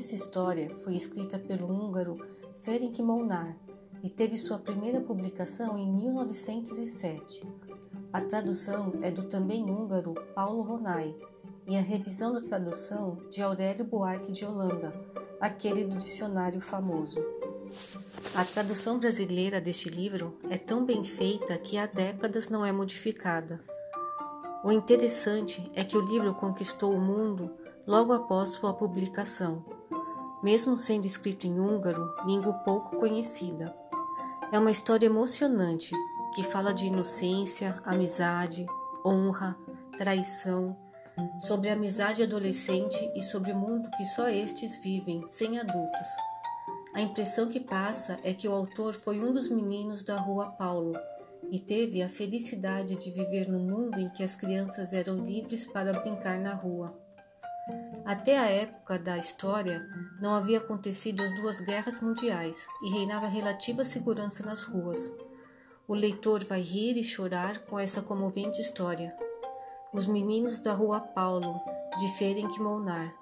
Essa história foi escrita pelo húngaro Ferenc Molnár e teve sua primeira publicação em 1907. A tradução é do também húngaro Paulo Ronay e a revisão da tradução de Aurélio Buarque de Holanda, aquele do dicionário famoso. A tradução brasileira deste livro é tão bem feita que há décadas não é modificada. O interessante é que o livro conquistou o mundo logo após sua publicação, mesmo sendo escrito em húngaro, língua pouco conhecida. É uma história emocionante que fala de inocência, amizade, honra, traição, sobre a amizade adolescente e sobre o mundo que só estes vivem, sem adultos. A impressão que passa é que o autor foi um dos meninos da Rua Paulo e teve a felicidade de viver num mundo em que as crianças eram livres para brincar na rua. Até a época da história, não havia acontecido as duas guerras mundiais e reinava relativa segurança nas ruas. O leitor vai rir e chorar com essa comovente história. Os Meninos da Rua Paulo, de Ferenc Molnar.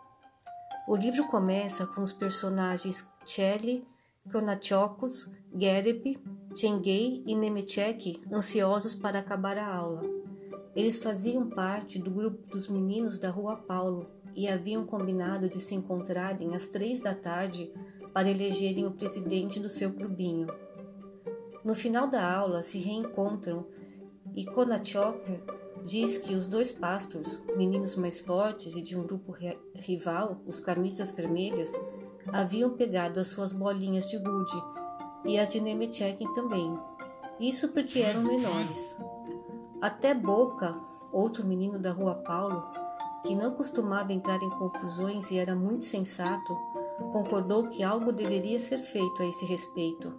O livro começa com os personagens Chelly, Konachokos, Gerep, Chengay e Nemechek ansiosos para acabar a aula. Eles faziam parte do grupo dos meninos da Rua Paulo e haviam combinado de se encontrarem às três da tarde para elegerem o presidente do seu clubinho. No final da aula se reencontram e Konachok diz que os dois pastores, meninos mais fortes e de um grupo rival, os camisas vermelhas, haviam pegado as suas bolinhas de gude e as de Nemetchekin também. Isso porque eram menores. Até Boca, outro menino da rua Paulo, que não costumava entrar em confusões e era muito sensato, concordou que algo deveria ser feito a esse respeito.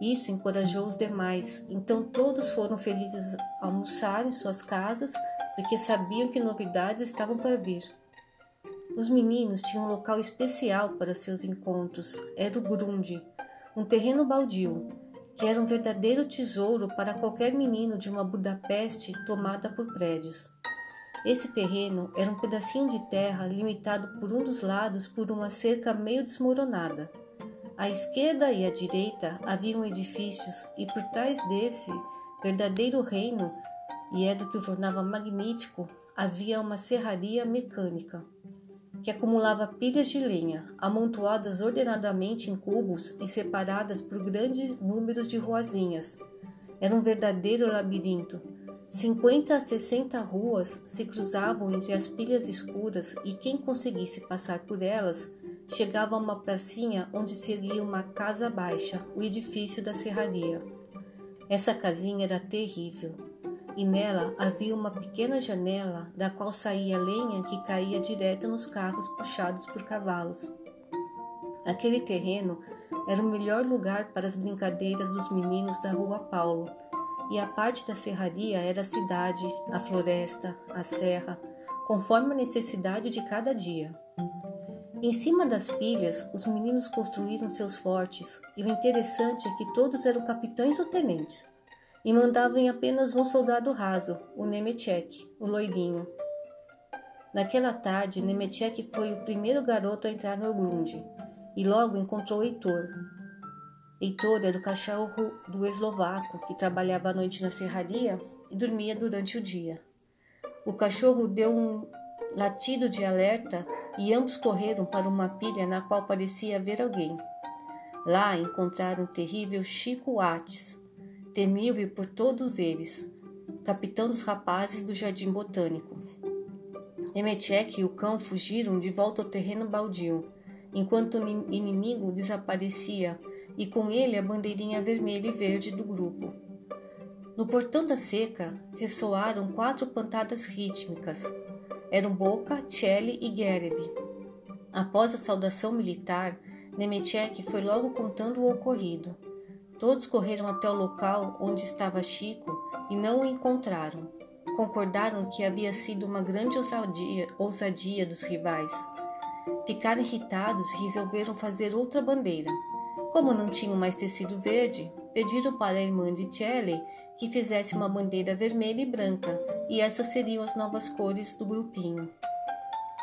Isso encorajou os demais, então todos foram felizes a almoçar em suas casas porque sabiam que novidades estavam para vir. Os meninos tinham um local especial para seus encontros, era o Grunde, um terreno baldio, que era um verdadeiro tesouro para qualquer menino de uma Budapeste tomada por prédios. Esse terreno era um pedacinho de terra limitado por um dos lados por uma cerca meio desmoronada. À esquerda e à direita haviam edifícios, e por trás desse verdadeiro reino, e é do que o tornava magnífico, havia uma serraria mecânica, que acumulava pilhas de lenha, amontoadas ordenadamente em cubos e separadas por grandes números de ruazinhas. Era um verdadeiro labirinto. 50 a 60 ruas se cruzavam entre as pilhas escuras e quem conseguisse passar por elas chegava a uma pracinha onde seguia uma casa baixa, o edifício da serraria. Essa casinha era terrível, e nela havia uma pequena janela da qual saía lenha que caía direto nos carros puxados por cavalos. Aquele terreno era o melhor lugar para as brincadeiras dos meninos da Rua Paulo, e a parte da serraria era a cidade, a floresta, a serra, conforme a necessidade de cada dia. Em cima das pilhas, os meninos construíram seus fortes, e o interessante é que todos eram capitães ou tenentes, e mandavam apenas um soldado raso, o Nemechek, o loirinho. Naquela tarde, Nemechek foi o primeiro garoto a entrar no Grunge, e logo encontrou Heitor. Heitor era o cachorro do eslovaco, que trabalhava à noite na serraria e dormia durante o dia. O cachorro deu um latido de alerta e ambos correram para uma pilha na qual parecia haver alguém. Lá encontraram o terrível Chico Ates, temível por todos eles, capitão dos rapazes do Jardim Botânico. Emetchek e o cão fugiram de volta ao terreno baldio, enquanto o inimigo desaparecia e com ele a bandeirinha vermelha e verde do grupo. No portão da seca ressoaram quatro pantadas rítmicas, eram Boca, Celli e Gereb. Após a saudação militar, Nemetchek foi logo contando o ocorrido. Todos correram até o local onde estava Chico e não o encontraram. Concordaram que havia sido uma grande ousadia, ousadia dos rivais. Ficaram irritados e resolveram fazer outra bandeira. Como não tinham mais tecido verde, pediram para a irmã de Shelley que fizesse uma bandeira vermelha e branca, e essas seriam as novas cores do grupinho.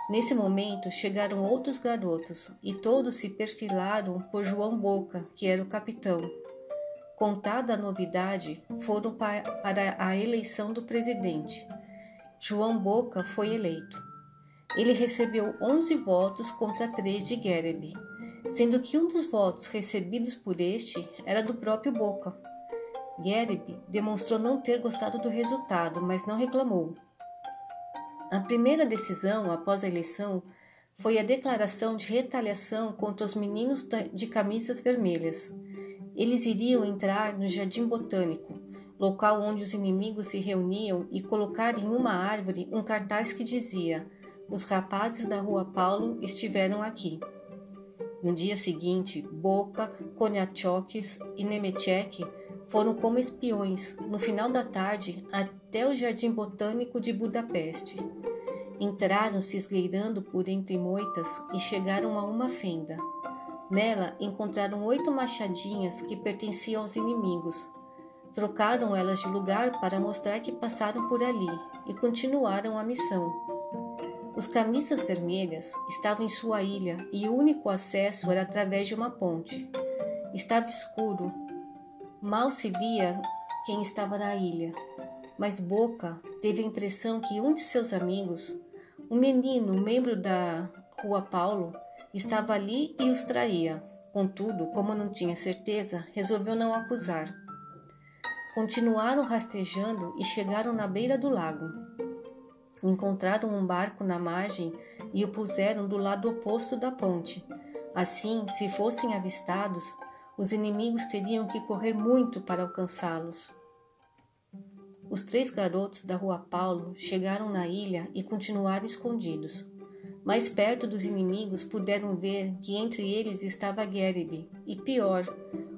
Nesse momento chegaram outros garotos e todos se perfilaram por João Boca, que era o capitão. Contada a novidade, foram para a eleição do presidente. João Boca foi eleito. Ele recebeu 11 votos contra 3 de Gerebe, sendo que um dos votos recebidos por este era do próprio Boca. Gerebe demonstrou não ter gostado do resultado, mas não reclamou. A primeira decisão após a eleição foi a declaração de retaliação contra os meninos de camisas vermelhas. Eles iriam entrar no Jardim Botânico, local onde os inimigos se reuniam, e colocar em uma árvore um cartaz que dizia: Os rapazes da Rua Paulo estiveram aqui. No dia seguinte, Boca, Koniatchokis e Nemetchek foram como espiões, no final da tarde, até o Jardim Botânico de Budapeste. Entraram se esgueirando por entre moitas e chegaram a uma fenda. Nela encontraram oito machadinhas que pertenciam aos inimigos. Trocaram elas de lugar para mostrar que passaram por ali e continuaram a missão. Os camisas vermelhas estavam em sua ilha e o único acesso era através de uma ponte. Estava escuro Mal se via quem estava na ilha, mas Boca teve a impressão que um de seus amigos, um menino, membro da Rua Paulo, estava ali e os traía. Contudo, como não tinha certeza, resolveu não acusar. Continuaram rastejando e chegaram na beira do lago. Encontraram um barco na margem e o puseram do lado oposto da ponte. Assim, se fossem avistados, os inimigos teriam que correr muito para alcançá-los. Os três garotos da Rua Paulo chegaram na ilha e continuaram escondidos. Mais perto dos inimigos puderam ver que entre eles estava Gerebe, e pior,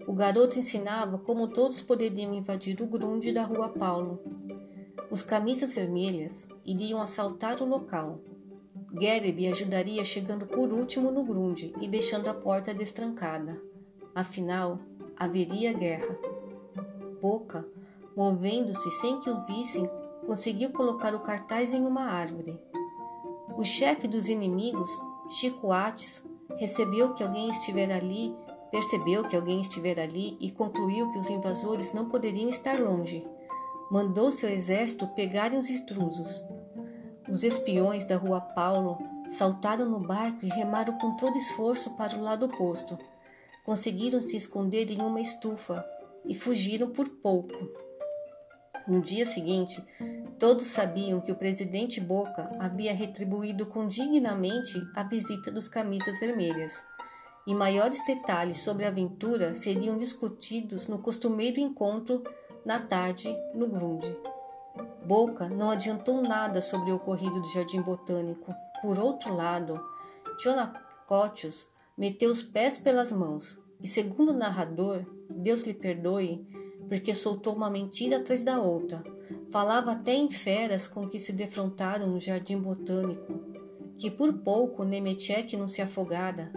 o garoto ensinava como todos poderiam invadir o grunde da Rua Paulo. Os camisas vermelhas iriam assaltar o local. Gerebe ajudaria chegando por último no grunde e deixando a porta destrancada. Afinal, haveria guerra. Boca, movendo-se sem que o vissem, conseguiu colocar o cartaz em uma árvore. O chefe dos inimigos, Chico Ates, recebeu que alguém estivera ali, percebeu que alguém estivera ali e concluiu que os invasores não poderiam estar longe. Mandou seu exército pegarem os intrusos. Os espiões da rua Paulo saltaram no barco e remaram com todo esforço para o lado oposto conseguiram se esconder em uma estufa e fugiram por pouco. No dia seguinte, todos sabiam que o presidente Boca havia retribuído condignamente a visita dos camisas vermelhas, e maiores detalhes sobre a aventura seriam discutidos no costumeiro encontro na tarde no Grunde. Boca não adiantou nada sobre o ocorrido do Jardim Botânico. Por outro lado, Cotius meteu os pés pelas mãos e, segundo o narrador, Deus lhe perdoe, porque soltou uma mentira atrás da outra. Falava até em feras com que se defrontaram no jardim botânico, que por pouco Nemetchek não se afogara,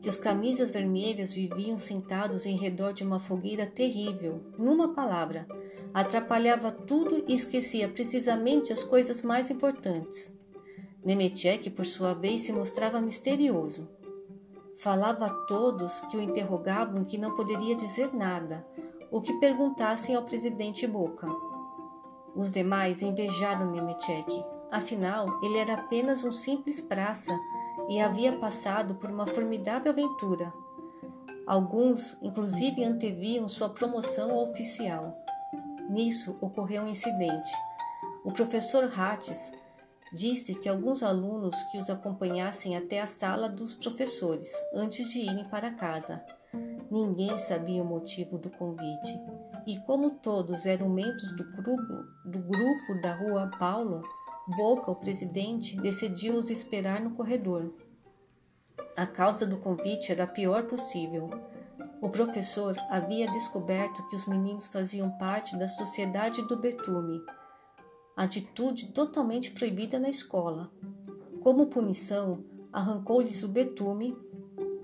que os camisas vermelhas viviam sentados em redor de uma fogueira terrível. Numa palavra, atrapalhava tudo e esquecia precisamente as coisas mais importantes. Nemetchek, por sua vez, se mostrava misterioso. Falava a todos que o interrogavam que não poderia dizer nada, ou que perguntassem ao presidente Boca. Os demais invejaram Nemetchek, afinal ele era apenas um simples praça e havia passado por uma formidável aventura. Alguns, inclusive, anteviam sua promoção a oficial. Nisso ocorreu um incidente. O professor Hattis Disse que alguns alunos que os acompanhassem até a sala dos professores antes de irem para casa. Ninguém sabia o motivo do convite, e como todos eram membros do grupo, do grupo da rua Paulo, Boca, o presidente, decidiu os esperar no corredor. A causa do convite era a pior possível. O professor havia descoberto que os meninos faziam parte da Sociedade do Betume atitude totalmente proibida na escola. Como punição, arrancou-lhes o betume,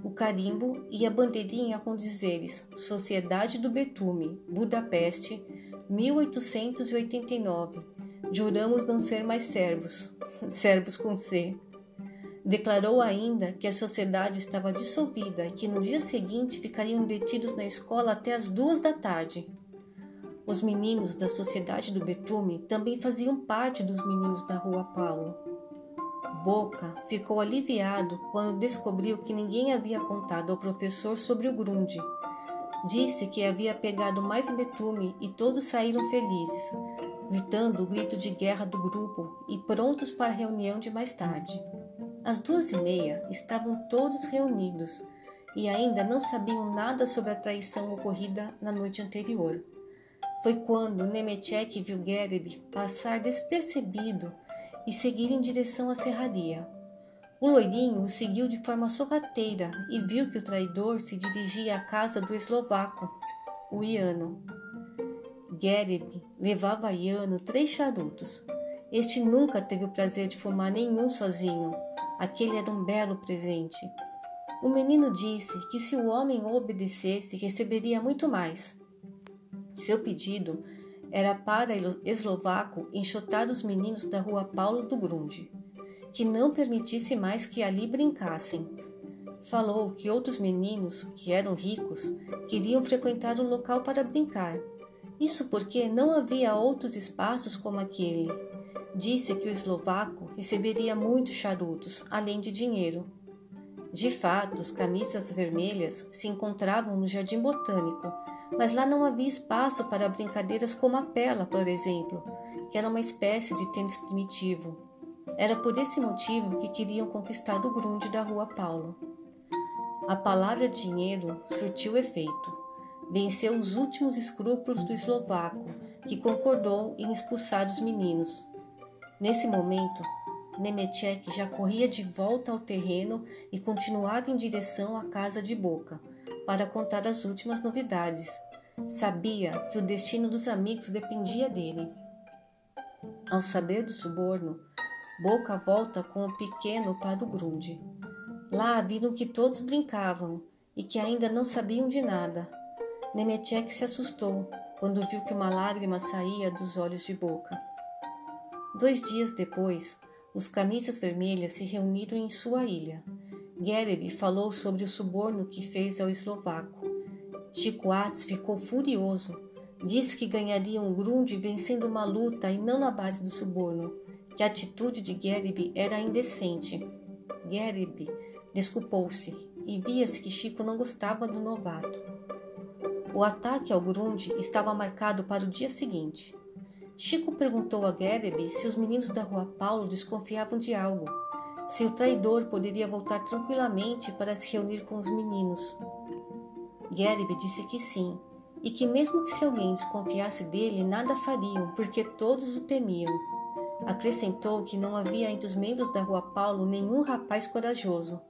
o carimbo e a bandeirinha com dizeres Sociedade do Betume, Budapeste, 1889. Juramos não ser mais servos, servos com C. Declarou ainda que a sociedade estava dissolvida e que no dia seguinte ficariam detidos na escola até as duas da tarde. Os meninos da Sociedade do Betume também faziam parte dos meninos da Rua Paulo. Boca ficou aliviado quando descobriu que ninguém havia contado ao professor sobre o Grunde. Disse que havia pegado mais betume e todos saíram felizes, gritando o grito de guerra do grupo e prontos para a reunião de mais tarde. Às duas e meia estavam todos reunidos e ainda não sabiam nada sobre a traição ocorrida na noite anterior. Foi quando Nemetchek viu Gereb passar despercebido e seguir em direção à serraria. O loirinho o seguiu de forma sorrateira e viu que o traidor se dirigia à casa do eslovaco, o Iano. Gereb levava a Iano três charutos. Este nunca teve o prazer de fumar nenhum sozinho Aquele era um belo presente. O menino disse que se o homem obedecesse, receberia muito mais. Seu pedido era para eslovaco enxotar os meninos da rua Paulo do Grunde, que não permitisse mais que ali brincassem. Falou que outros meninos, que eram ricos, queriam frequentar o local para brincar. Isso porque não havia outros espaços como aquele disse que o eslovaco receberia muitos charutos, além de dinheiro. De fato, as camisas vermelhas se encontravam no jardim botânico, mas lá não havia espaço para brincadeiras como a pela, por exemplo, que era uma espécie de tênis primitivo. Era por esse motivo que queriam conquistar o grunde da Rua Paulo. A palavra dinheiro surtiu efeito. Venceu os últimos escrúpulos do eslovaco, que concordou em expulsar os meninos. Nesse momento, Nemetchek já corria de volta ao terreno e continuava em direção à casa de Boca para contar as últimas novidades. Sabia que o destino dos amigos dependia dele. Ao saber do suborno, Boca volta com o pequeno para o Grunde. Lá viram que todos brincavam e que ainda não sabiam de nada. Nemetchek se assustou quando viu que uma lágrima saía dos olhos de Boca. Dois dias depois, os camisas vermelhas se reuniram em sua ilha. Gereb falou sobre o suborno que fez ao eslovaco. Chico Atz ficou furioso. Disse que ganharia um Grunde vencendo uma luta e não na base do suborno, que a atitude de Gereb era indecente. Gereb desculpou-se e via-se que Chico não gostava do novato. O ataque ao Grunde estava marcado para o dia seguinte. Chico perguntou a Gerebe se os meninos da rua Paulo desconfiavam de algo, se o traidor poderia voltar tranquilamente para se reunir com os meninos. Gerebe disse que sim, e que mesmo que se alguém desconfiasse dele, nada fariam, porque todos o temiam. Acrescentou que não havia entre os membros da rua Paulo nenhum rapaz corajoso.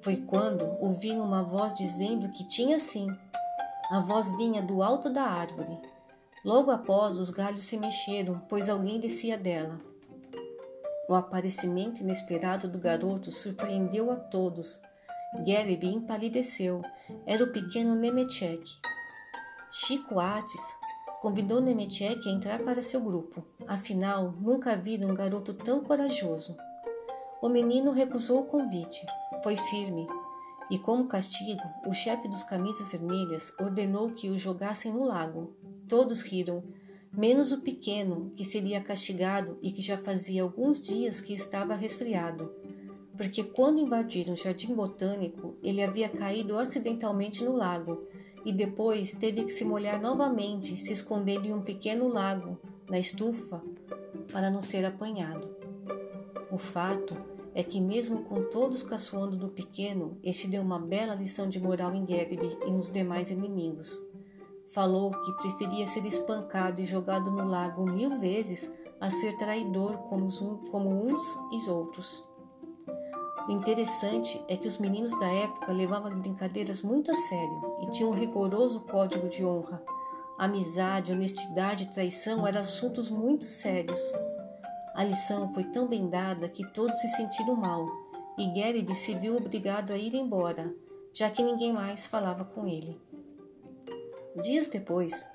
Foi quando ouviram uma voz dizendo que tinha sim. A voz vinha do alto da árvore. Logo após, os galhos se mexeram, pois alguém descia dela. O aparecimento inesperado do garoto surpreendeu a todos. Gereb empalideceu. Era o pequeno Nemetchek. Chico Ates convidou Nemetchek a entrar para seu grupo. Afinal, nunca havia um garoto tão corajoso. O menino recusou o convite. Foi firme. E como castigo, o chefe dos camisas vermelhas ordenou que o jogassem no lago. Todos riram, menos o pequeno, que seria castigado e que já fazia alguns dias que estava resfriado, porque quando invadiram o jardim botânico, ele havia caído acidentalmente no lago e depois teve que se molhar novamente, se escondendo em um pequeno lago, na estufa, para não ser apanhado. O fato é que, mesmo com todos caçoando do pequeno, este deu uma bela lição de moral em Gerbe e nos demais inimigos. Falou que preferia ser espancado e jogado no lago mil vezes a ser traidor como, uns e outros. O interessante é que os meninos da época levavam as brincadeiras muito a sério e tinham um rigoroso código de honra. Amizade, honestidade e traição eram assuntos muito sérios. A lição foi tão bem dada que todos se sentiram mal e Gerib se viu obrigado a ir embora, já que ninguém mais falava com ele. Dias depois,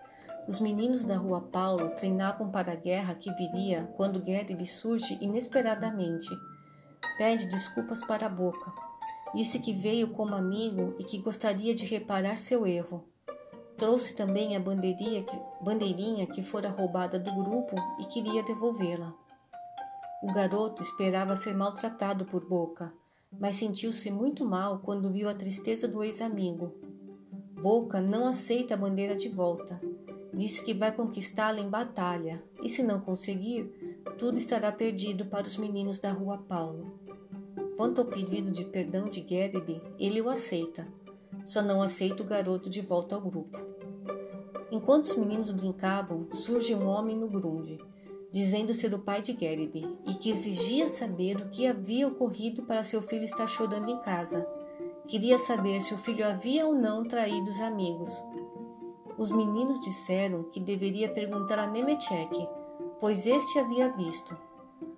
os meninos da rua Paulo treinavam para a guerra que viria quando Gerib surge inesperadamente, pede desculpas para a boca. Disse que veio como amigo e que gostaria de reparar seu erro. Trouxe também a bandeirinha que, bandeirinha que fora roubada do grupo e queria devolvê-la. O garoto esperava ser maltratado por Boca, mas sentiu-se muito mal quando viu a tristeza do ex-amigo. Boca não aceita a bandeira de volta. Disse que vai conquistá-la em batalha, e se não conseguir, tudo estará perdido para os meninos da Rua Paulo. Quanto ao pedido de perdão de Gereby, ele o aceita, só não aceita o garoto de volta ao grupo. Enquanto os meninos brincavam, surge um homem no grunge, dizendo ser o pai de Gereby e que exigia saber o que havia ocorrido para seu filho estar chorando em casa. Queria saber se o filho havia ou não traído os amigos. Os meninos disseram que deveria perguntar a Nemechek, pois este havia visto.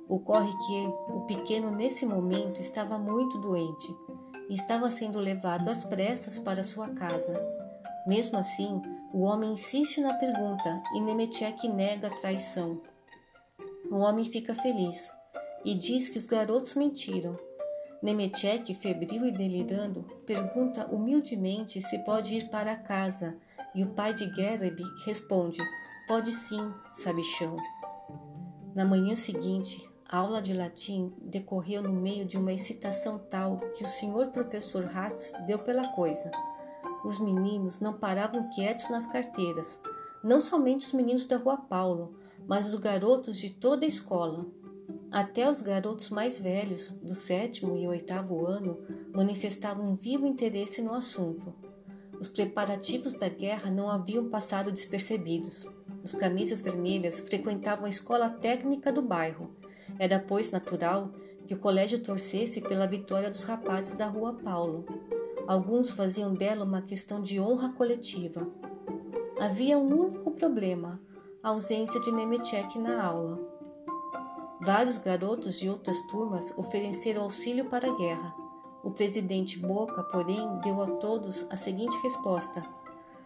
Ocorre que o pequeno nesse momento estava muito doente e estava sendo levado às pressas para sua casa. Mesmo assim, o homem insiste na pergunta e Nemechek nega a traição. O homem fica feliz e diz que os garotos mentiram. Nemechek, febril e delirando, pergunta humildemente se pode ir para casa e o pai de Gereb responde: Pode sim, sabichão. Na manhã seguinte, a aula de latim decorreu no meio de uma excitação tal que o senhor professor Hatz deu pela coisa. Os meninos não paravam quietos nas carteiras, não somente os meninos da Rua Paulo, mas os garotos de toda a escola. Até os garotos mais velhos, do sétimo e oitavo ano, manifestavam um vivo interesse no assunto. Os preparativos da guerra não haviam passado despercebidos. Os camisas vermelhas frequentavam a escola técnica do bairro era, pois, natural que o colégio torcesse pela vitória dos rapazes da Rua Paulo. Alguns faziam dela uma questão de honra coletiva. Havia um único problema: a ausência de Nemechek na aula. Vários garotos de outras turmas ofereceram auxílio para a guerra. O presidente Boca, porém, deu a todos a seguinte resposta: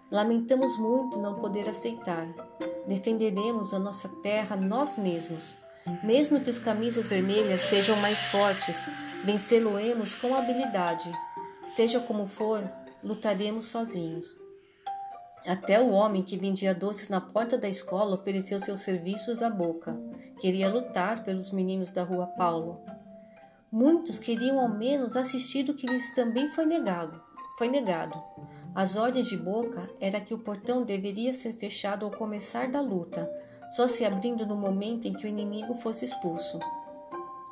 Lamentamos muito não poder aceitar. Defenderemos a nossa terra nós mesmos. Mesmo que os camisas vermelhas sejam mais fortes, vencê-lo-emos com habilidade. Seja como for, lutaremos sozinhos. Até o homem que vendia doces na porta da escola ofereceu seus serviços à boca. Queria lutar pelos meninos da rua Paulo. Muitos queriam ao menos assistir o que lhes também foi negado. Foi negado. As ordens de Boca era que o portão deveria ser fechado ao começar da luta, só se abrindo no momento em que o inimigo fosse expulso.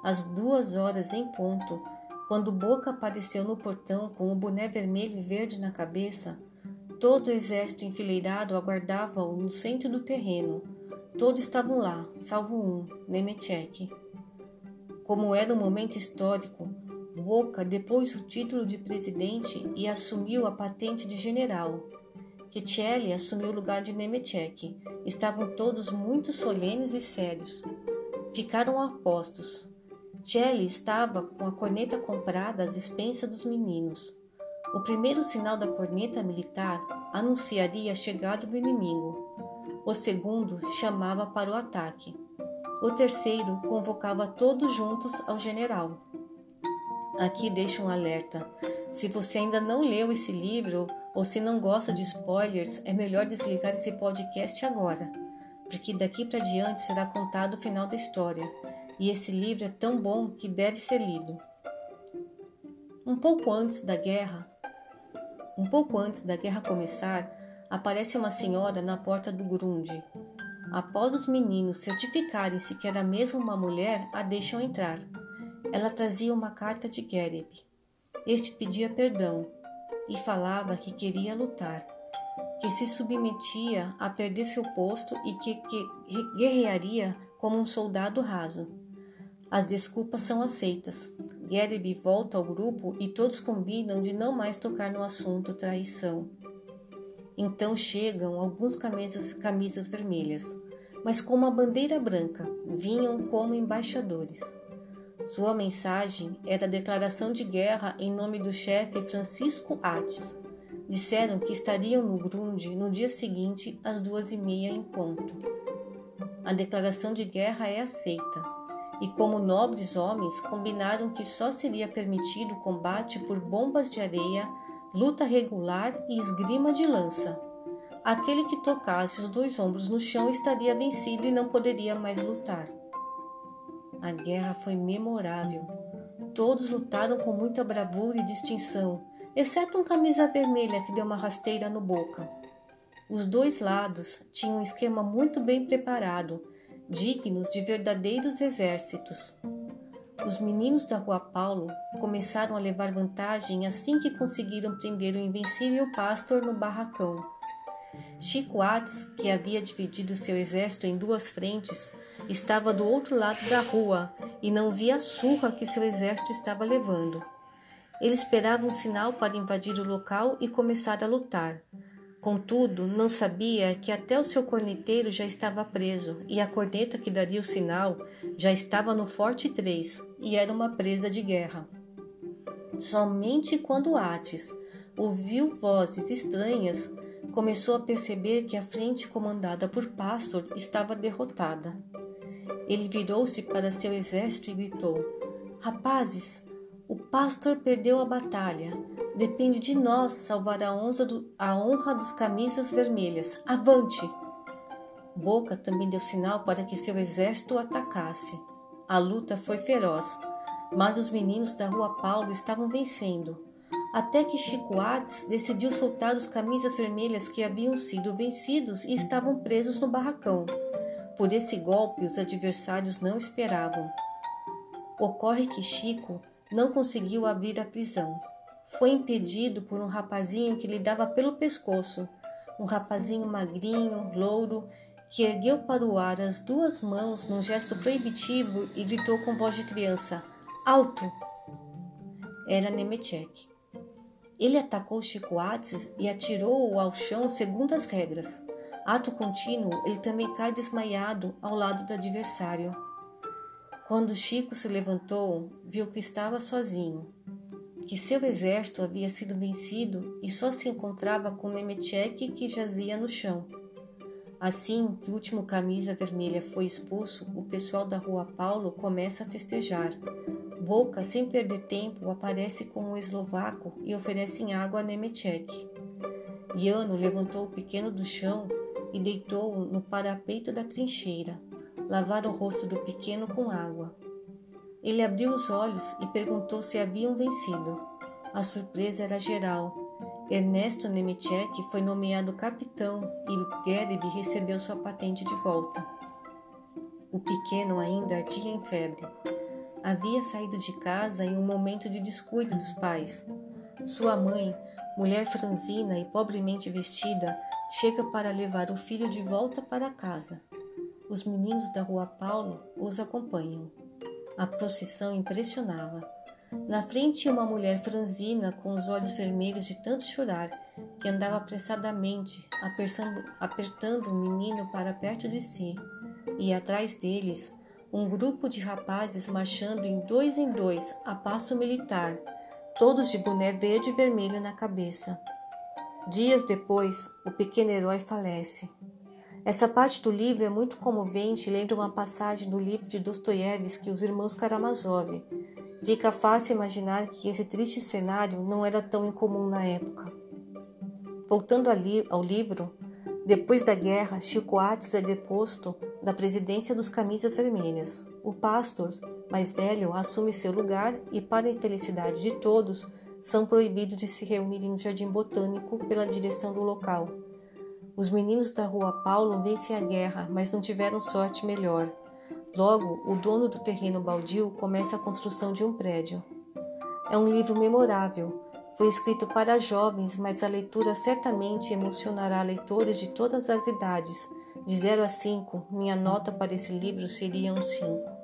Às duas horas em ponto, quando Boca apareceu no portão com o boné vermelho e verde na cabeça, todo o exército enfileirado aguardava-o no centro do terreno. Todos estavam lá, salvo um, Nemechek. Como era um momento histórico, Boca depôs o título de presidente e assumiu a patente de general. Ketcheli assumiu o lugar de Nemechek. Estavam todos muito solenes e sérios. Ficaram apostos. Cheli estava com a corneta comprada às expensas dos meninos. O primeiro sinal da corneta militar anunciaria a chegada do inimigo. O segundo chamava para o ataque. O terceiro convocava todos juntos ao general. Aqui deixo um alerta. Se você ainda não leu esse livro, ou se não gosta de spoilers, é melhor desligar esse podcast agora, porque daqui para diante será contado o final da história, e esse livro é tão bom que deve ser lido. Um pouco antes da guerra, um pouco antes da guerra começar, aparece uma senhora na porta do Grunde. Após os meninos certificarem-se que era mesmo uma mulher, a deixam entrar. Ela trazia uma carta de Gereb. Este pedia perdão e falava que queria lutar, que se submetia a perder seu posto e que, que guerrearia como um soldado raso. As desculpas são aceitas. Gereb volta ao grupo e todos combinam de não mais tocar no assunto traição. Então chegam alguns camisas, camisas vermelhas, mas com uma bandeira branca, vinham como embaixadores. Sua mensagem era a declaração de guerra em nome do chefe Francisco Ates. Disseram que estariam no Grunde no dia seguinte, às duas e meia em ponto. A declaração de guerra é aceita. e, como nobres homens, combinaram que só seria permitido combate por bombas de areia, luta regular e esgrima de lança. Aquele que tocasse os dois ombros no chão estaria vencido e não poderia mais lutar. A guerra foi memorável. Todos lutaram com muita bravura e distinção, exceto um camisa vermelha que deu uma rasteira no boca. Os dois lados tinham um esquema muito bem preparado, dignos de verdadeiros exércitos. Os meninos da Rua Paulo começaram a levar vantagem assim que conseguiram prender o invencível pastor no barracão. Chico Ates, que havia dividido seu exército em duas frentes, estava do outro lado da rua e não via a surra que seu exército estava levando. Ele esperava um sinal para invadir o local e começar a lutar. Contudo, não sabia que até o seu corneteiro já estava preso e a corneta que daria o sinal já estava no Forte 3 e era uma presa de guerra. Somente quando Ates ouviu vozes estranhas, começou a perceber que a frente comandada por Pastor estava derrotada. Ele virou-se para seu exército e gritou: Rapazes, o pastor perdeu a batalha. Depende de nós salvar a honra, do, a honra dos camisas vermelhas. Avante! Boca também deu sinal para que seu exército o atacasse. A luta foi feroz, mas os meninos da Rua Paulo estavam vencendo. Até que Chico Ates decidiu soltar os camisas vermelhas que haviam sido vencidos e estavam presos no barracão. Por esse golpe, os adversários não esperavam. Ocorre que Chico não conseguiu abrir a prisão. Foi impedido por um rapazinho que lhe dava pelo pescoço, um rapazinho magrinho, louro, que ergueu para o ar as duas mãos num gesto proibitivo e gritou com voz de criança: Alto! Era Nemetchek. Ele atacou Chico Ates e atirou-o ao chão segundo as regras. Ato contínuo, ele também cai desmaiado ao lado do adversário. Quando Chico se levantou, viu que estava sozinho, que seu exército havia sido vencido e só se encontrava com Nemetchek que jazia no chão. Assim que o último camisa vermelha foi expulso, o pessoal da Rua Paulo começa a festejar. Boca, sem perder tempo, aparece com um eslovaco e oferece água a Nemetchek. Iano levantou o pequeno do chão e deitou-o no parapeito da trincheira lavaram o rosto do pequeno com água. Ele abriu os olhos e perguntou se haviam vencido. A surpresa era geral. Ernesto Nemetchek foi nomeado capitão e Gereb recebeu sua patente de volta. O pequeno ainda ardia em febre. Havia saído de casa em um momento de descuido dos pais. Sua mãe, mulher franzina e pobremente vestida, chega para levar o filho de volta para casa. Os meninos da Rua Paulo os acompanham. A procissão impressionava. Na frente uma mulher franzina com os olhos vermelhos de tanto chorar, que andava apressadamente, apertando, o menino para perto de si, e atrás deles um grupo de rapazes marchando em dois em dois a passo militar, todos de boné verde e vermelho na cabeça. Dias depois, o pequeno herói falece. Essa parte do livro é muito comovente e lembra uma passagem do livro de Dostoiévski, Os Irmãos Karamazov. Fica fácil imaginar que esse triste cenário não era tão incomum na época. Voltando ao livro, depois da guerra, Chico Ates é deposto da presidência dos Camisas Vermelhas. O pastor, mais velho, assume seu lugar e, para a infelicidade de todos, são proibidos de se reunirem no Jardim Botânico pela direção do local. Os meninos da rua Paulo vencem a guerra, mas não tiveram sorte melhor. Logo, o dono do terreno baldio começa a construção de um prédio. É um livro memorável. Foi escrito para jovens, mas a leitura certamente emocionará leitores de todas as idades. De 0 a 5, minha nota para esse livro seria um 5.